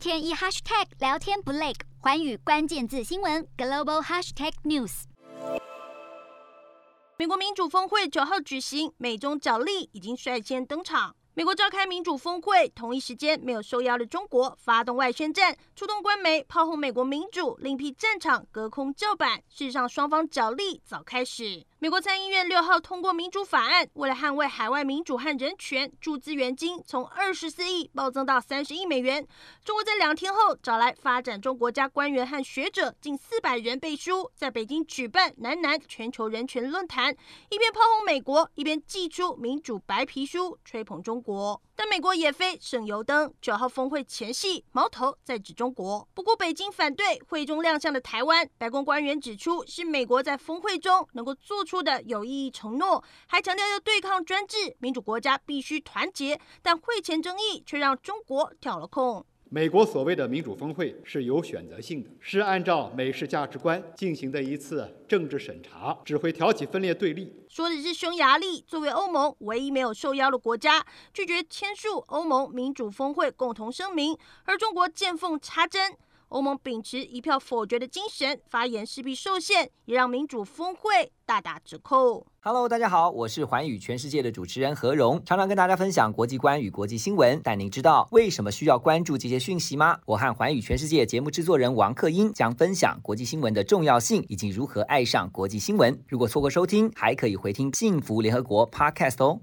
天一 hashtag 聊天不累，环宇关键字新闻 global hashtag news。美国民主峰会九号举行，美中角力已经率先登场。美国召开民主峰会，同一时间没有受邀的中国发动外宣战，出动官媒炮轰美国民主，另辟战场隔空叫板。事实上，双方角力早开始。美国参议院六号通过民主法案，为了捍卫海外民主和人权，注资援金从二十四亿暴增到三十亿美元。中国在两天后找来发展中国家官员和学者近四百人背书，在北京举办南南全球人权论坛，一边炮轰美国，一边寄出民主白皮书，吹捧中国。但美国也非省油灯，九号峰会前夕，矛头在指中国。不过北京反对会中亮相的台湾，白宫官员指出，是美国在峰会中能够做出的有意义承诺，还强调要对抗专制，民主国家必须团结。但会前争议却让中国挑了空。美国所谓的民主峰会是有选择性的，是按照美式价值观进行的一次政治审查，只会挑起分裂对立。说的是匈牙利，作为欧盟唯一没有受邀的国家，拒绝签署欧盟民主峰会共同声明，而中国见缝插针。欧盟秉持一票否决的精神，发言势必受限，也让民主峰会大打折扣。Hello，大家好，我是寰宇全世界的主持人何荣，常常跟大家分享国际观与国际新闻。但您知道为什么需要关注这些讯息吗？我和寰宇全世界节目制作人王克英将分享国际新闻的重要性，以及如何爱上国际新闻。如果错过收听，还可以回听幸福联合国 Podcast 哦。